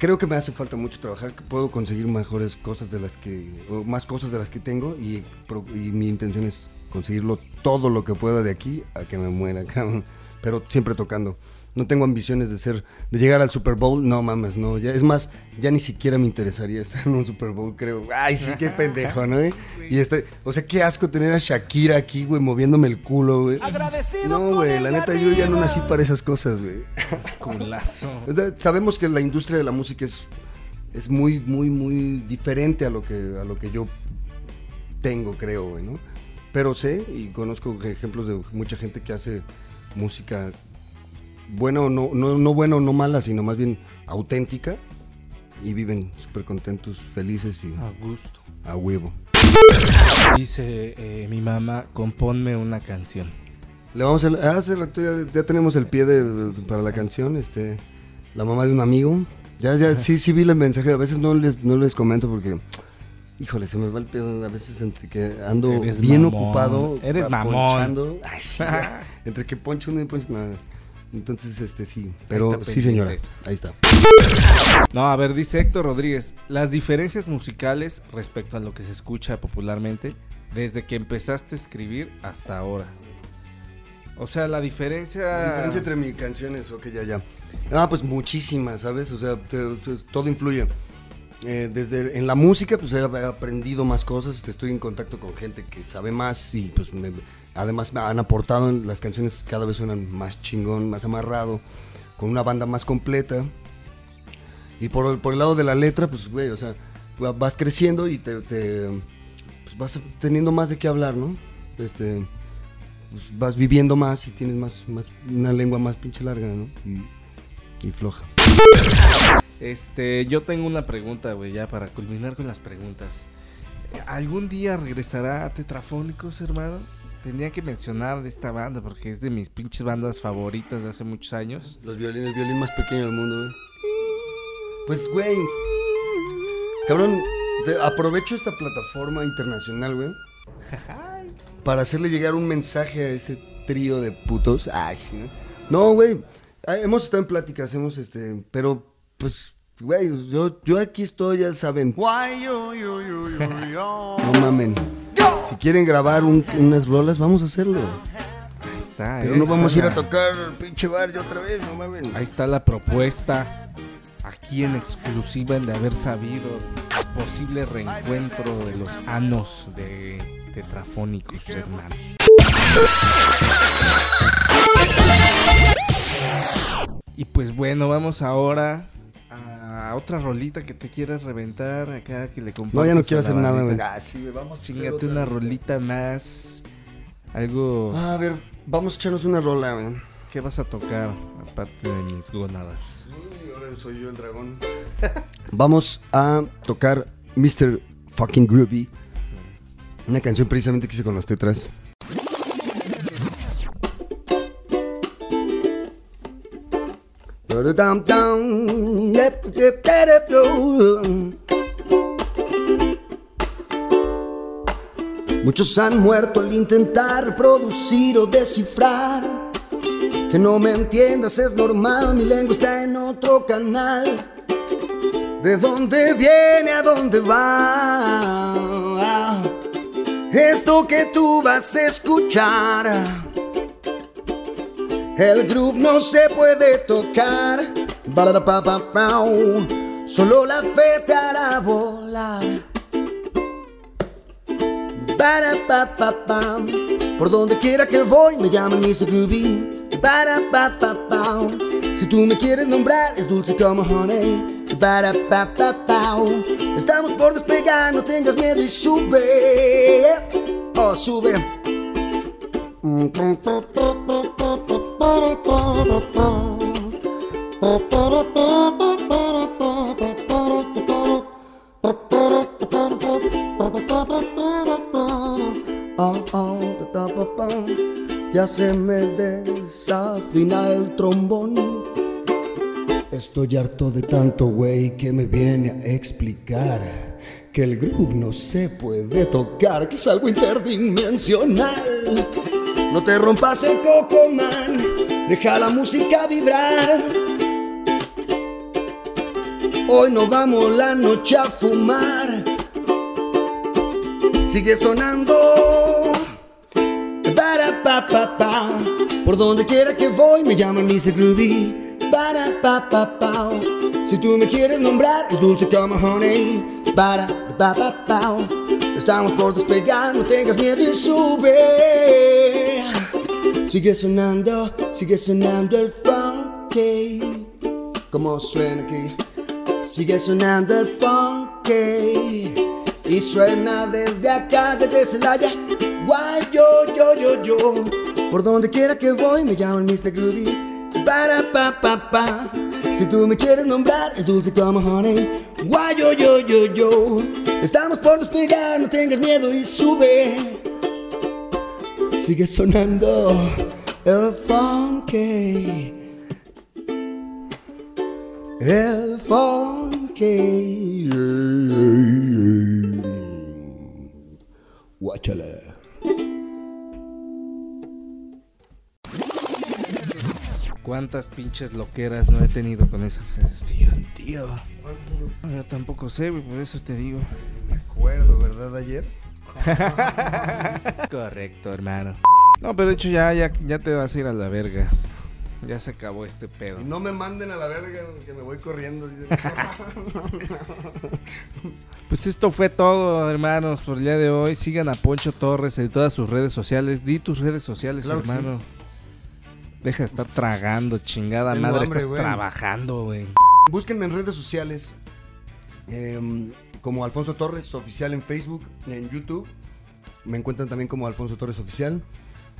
A: creo que me hace falta mucho trabajar, que puedo conseguir mejores cosas de las que, o más cosas de las que tengo y, y mi intención es conseguirlo todo lo que pueda de aquí a que me muera, [LAUGHS] pero siempre tocando. No tengo ambiciones de ser, de llegar al Super Bowl, no mames, no, ya es más, ya ni siquiera me interesaría [LAUGHS] estar en un Super Bowl, creo. Ay, sí, qué pendejo, ¿no? eh? Y este, o sea, qué asco tener a Shakira aquí, güey, moviéndome el culo, güey. No, güey, la neta yo ya no nací para esas cosas, güey. [LAUGHS]
B: Culazo.
A: O sea, Sabemos que la industria de la música es, es muy, muy, muy diferente a lo que, a lo que yo tengo, creo, güey, ¿no? Pero sé y conozco ejemplos de mucha gente que hace música buena o no, no, no buena o no mala, sino más bien auténtica y viven súper contentos, felices y
B: A gusto.
A: a huevo.
B: Dice eh, mi mamá, compónme una canción.
A: Le vamos a, hace rato ya, ya tenemos el pie de, para la canción, este, la mamá de un amigo. Ya, ya, sí, sí vi el mensaje, a veces no les, no les comento porque, híjole, se me va el pedo, a veces entre que ando
B: Eres
A: bien
B: mamón,
A: ocupado.
B: eres mamón.
A: ponchando. Ay, sí, [LAUGHS] entre que poncho uno y poncho nada. Entonces, este, sí, pero sí, señora, ahí está.
B: No, a ver, dice Héctor Rodríguez, las diferencias musicales respecto a lo que se escucha popularmente desde que empezaste a escribir hasta ahora. O sea, la diferencia...
A: La diferencia entre mis canciones, ok, ya, ya. Ah, pues muchísimas, ¿sabes? O sea, te- te- todo influye. Eh, desde en la música, pues he he aprendido más cosas, estoy en contacto con gente que sabe más y pues me- además han aportado, las canciones cada vez suenan más chingón, más amarrado, con una banda más completa. Y por, el- por el lado de la letra, pues, güey, o sea, va- vas creciendo y te, te, pues, vas teniendo más de qué hablar, ¿no? Este, pues, vas viviendo más y tienes más, más una lengua más pinche larga, ¿no? Y, y floja.
B: Este, yo tengo una pregunta, güey, ya para culminar con las preguntas. ¿Algún día regresará a Tetrafónicos, hermano? Tenía que mencionar de esta banda porque es de mis pinches bandas favoritas de hace muchos años.
A: Los violines, el violín más pequeño del mundo, güey. Pues, güey. Cabrón, te- aprovecho esta plataforma internacional, güey. [LAUGHS] Para hacerle llegar un mensaje a ese trío de putos. Ay, sí, ¿no? No, güey. ah, Hemos estado en pláticas, hemos este. Pero, pues, güey, yo, yo aquí estoy, ya saben. No mamen. Si quieren grabar un- unas rolas, vamos a hacerlo.
B: Ahí está.
A: Pero
B: ahí
A: no
B: está
A: vamos a ir a tocar el pinche bar otra vez, no mamen.
B: Ahí está la propuesta. Aquí en exclusiva de haber sabido posible reencuentro de los anos de tetrafónicos, hermanos. Y pues bueno, vamos ahora a otra rolita que te quieras reventar acá que le
A: No, ya no
B: compartas
A: quiero hacer nada. Ah, sí, vamos a hacer
B: Chingate una
A: rolita.
B: más. Algo.
A: Ah, a ver, vamos a echarnos una rola, güey.
B: ¿Qué vas a tocar aparte de mis gónadas?
A: Uy, ahora soy yo el dragón. [LAUGHS] Vamos a tocar Mr. Fucking Groovy. Una canción precisamente que hice con los tetras. Muchos han muerto al intentar producir o descifrar. Que no me entiendas es normal, mi lengua está en otro canal. ¿De dónde viene a dónde va? Esto que tú vas a escuchar. El groove no se puede tocar. Solo la fe te hará volar. Por donde quiera que voy me llaman Mr. Groovy. Ba-da-pa-pa-pau. Si tú me quieres nombrar es dulce como honey. Ba-da-pa-pa-pau. Estamos por despegar, no tengas miedo y sube. Oh, sube. Ya se me desafina el trombón. Estoy harto de tanto güey que me viene a explicar que el groove no se puede tocar, que es algo interdimensional. No te rompas el coco, man, deja la música vibrar. Hoy nos vamos la noche a fumar. Sigue sonando. Para pa pa pa. Por donde quiera que voy me llaman Mr. Groovy. Para pa pa pa. Si tú me quieres nombrar es dulce como honey. Para pa pa pa. Estamos por despegar, no tengas miedo y sube. Sigue sonando, sigue sonando el funky. Como suena aquí. Sigue sonando el funky. Y suena desde acá, desde Celaya. Guay, yo, yo, yo, yo. Por donde quiera que voy me llaman Mr. Groovy. Para pa pa pa. Si tú me quieres nombrar es dulce como honey. Guay, yo, yo, yo. Estamos por despegar, no tengas miedo y sube. Sigue sonando el funky. El funky. Guáchala.
B: ¿Cuántas pinches loqueras no he tenido con esa gestión, tío? Yo tampoco sé, güey, por eso te digo.
A: Me acuerdo, ¿verdad? Ayer. [LAUGHS]
B: Correcto, hermano. No, pero de hecho ya, ya, ya te vas a ir a la verga. Ya se acabó este pedo.
A: Y no me manden a la verga, que me voy corriendo. [LAUGHS]
B: Pues esto fue todo, hermanos, por el día de hoy. Sigan a Poncho Torres en todas sus redes sociales. Di tus redes sociales,
A: Claro
B: hermano. Deja de estar tragando, chingada
A: Tengo
B: madre.
A: hambre,
B: Estás trabajando, güey.
A: Búsquenme en redes sociales. em, como Alfonso Torres Oficial en Facebook, en YouTube. Me encuentran también como Alfonso Torres Oficial.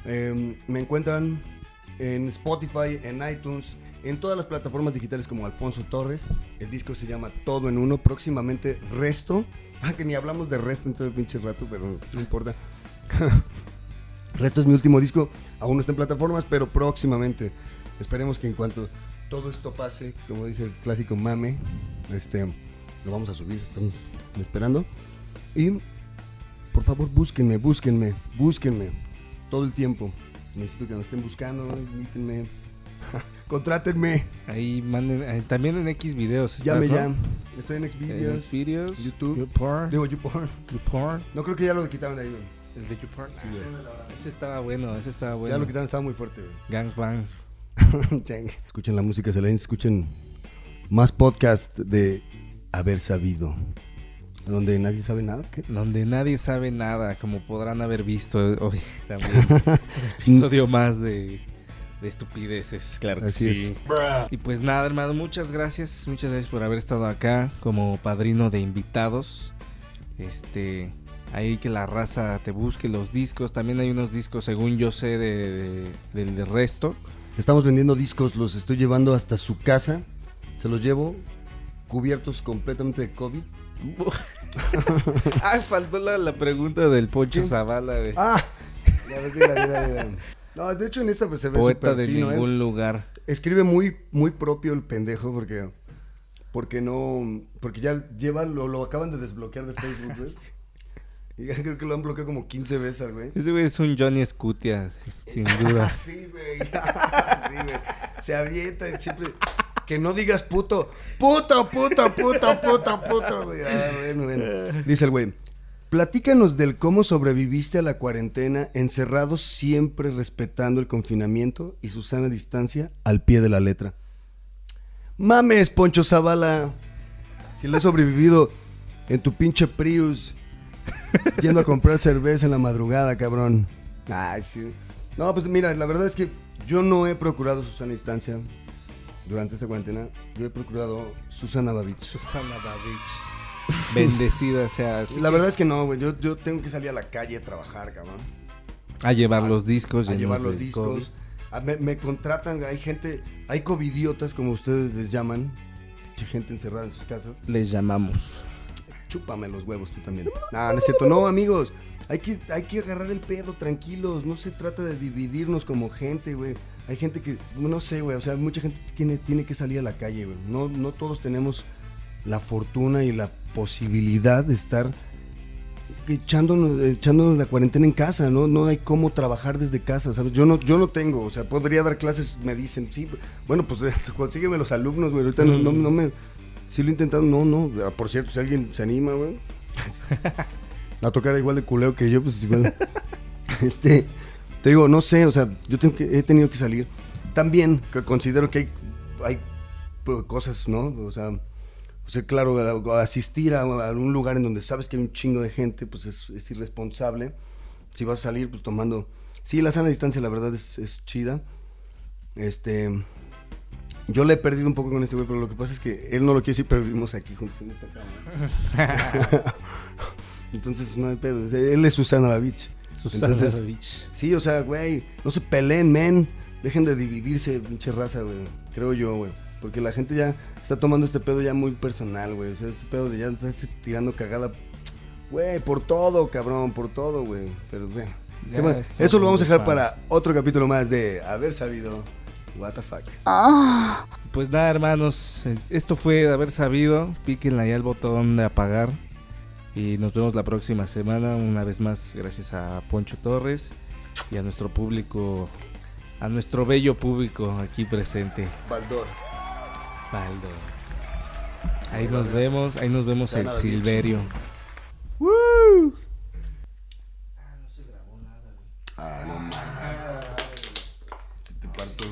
A: Em, me encuentran en Spotify, en iTunes, en todas las plataformas digitales como Alfonso Torres. El disco se llama Todo en Uno. Próximamente Resto. Ah, que ni hablamos de Resto en todo el pinche rato, pero no importa. [LAUGHS] Resto es mi último disco. Aún no está en plataformas, pero próximamente. Esperemos que en cuanto todo esto pase, como dice el clásico mame, este, lo vamos a subir. Estamos esperando. Y por favor, búsquenme, búsquenme, búsquenme. Todo el tiempo. Necesito que me estén buscando, invítenme. [LAUGHS] Contrátenme.
B: Ahí manden. eh, también en X videos. estás,
A: Llame
B: ¿no?
A: ya. Estoy en
B: En
A: Xvideos,
B: Xvideos,
A: YouTube.
B: YouPorn,
A: Digo, YouPorn.
B: YouPorn.
A: No creo que ya lo quitaron de ahí, güey.
B: El de YouPorn.
A: Sí, güey.
B: Ese estaba bueno, ese estaba bueno.
A: Ya lo quitaron, estaba muy fuerte, güey.
B: Gangs Bang. [LAUGHS]
A: Escuchen la música Selene, escuchen más podcast de Haber Sabido. Donde nadie sabe nada. ¿qué?
B: Donde nadie sabe nada, como podrán haber visto hoy [LAUGHS] también. [LAUGHS] Un episodio más de, de estupideces, claro que sí. Y pues nada, hermano, muchas gracias. Muchas gracias por haber estado acá como padrino de invitados. Este. Ahí que la raza te busque los discos. También hay unos discos, según yo sé, de, de- del de resto.
A: Estamos vendiendo discos, los estoy llevando hasta su casa. Se los llevo cubiertos completamente de COVID. [LAUGHS]
B: Ay, faltó la, la pregunta del Poncho Zavala, güey.
A: ¡Ah! Ves, mira, mira. No, de hecho en esta pues se ve
B: Poeta
A: súper
B: de
A: fino, ¿eh?
B: ningún lugar.
A: escribe muy, muy propio el pendejo porque, porque no, porque ya llevan, lo, lo acaban de desbloquear de Facebook, güey. [LAUGHS] Y creo que lo han bloqueado como 15 veces, güey.
B: Ese güey es un Johnny Scutia, sin [LAUGHS] duda.
A: sí, güey. [LAUGHS] sí, güey. Se avienta y siempre. Que no digas puto. Puto, puto, puto, puto, puto, güey. Ah, bueno, bueno. Dice el güey. Platícanos del cómo sobreviviste a la cuarentena encerrados siempre respetando el confinamiento y su sana distancia al pie de la letra. Mames, Poncho Zavala. Si le has sobrevivido en tu pinche Prius [LAUGHS] yendo a comprar cerveza en la madrugada, cabrón. Ay, sí. No, pues mira, la verdad es que yo no he procurado Susana Distancia durante esta cuarentena. Yo he procurado Susana Babich.
B: Susana Babich. [LAUGHS] Bendecida sea. así
A: La verdad es que no, güey. Yo, yo tengo que salir a la calle a trabajar, cabrón.
B: A llevar los discos.
A: A llevar los discos. A- me, me contratan, hay gente, hay covidiotas, como ustedes les llaman. Gente encerrada en sus casas.
B: Les llamamos.
A: Chúpame los huevos tú también. No, no es cierto. No, amigos. Hay que, hay que agarrar el pedo, tranquilos. No se trata de dividirnos como gente, güey. Hay gente que, no sé, güey. O sea, mucha gente tiene, tiene que salir a la calle, güey. No, no todos tenemos la fortuna y la posibilidad de estar echándonos, echándonos la cuarentena en casa, ¿no? No hay cómo trabajar desde casa, ¿sabes? Yo no, yo no tengo, o sea, podría dar clases, me dicen, sí, bueno, pues [LAUGHS] consígueme los alumnos, güey, ahorita no, no, no me, sí lo he intentado, no, no, Ah, por cierto, si alguien se anima, güey, [LAUGHS] a tocar igual de culeo que yo, pues igual, [LAUGHS] este, te digo, no sé, o sea, yo tengo que, he tenido que salir, también que considero que hay, hay pues, cosas, ¿no? O sea, o sea, claro, a- a asistir a, a un lugar en donde sabes que hay un chingo de gente, pues es, es irresponsable. Si vas a salir, pues tomando... Sí, la sana distancia, la verdad, es, es chida. Este... Yo le he perdido un poco con este güey, pero lo que pasa es que él no lo quiere decir, pero vivimos aquí juntos en esta cama. [LAUGHS] Entonces, no hay pedo. Él es Susana Babich.
B: Susana.
A: Sí, o sea, güey, no se peleen, men. Dejen de dividirse, pinche raza, güey. Creo yo, güey. Porque la gente ya está tomando este pedo ya muy personal, güey. O sea, este pedo de ya estarse tirando cagada. Güey, por todo, cabrón, por todo, güey. Pero,
B: está
A: Eso lo vamos a dejar para otro capítulo más de Haber Sabido. What the fuck.
B: Pues nada, hermanos. Esto fue de haber sabido. Píquenle ahí al botón de apagar. Y nos vemos la próxima semana. Una vez más, gracias a Poncho Torres y a nuestro público, a nuestro bello público aquí presente.
A: Baldor.
B: Baldo. Ahí nos vemos, ahí nos vemos el
A: Sana Beach.
B: Silverio.
A: Ah, no mames. Se te parto.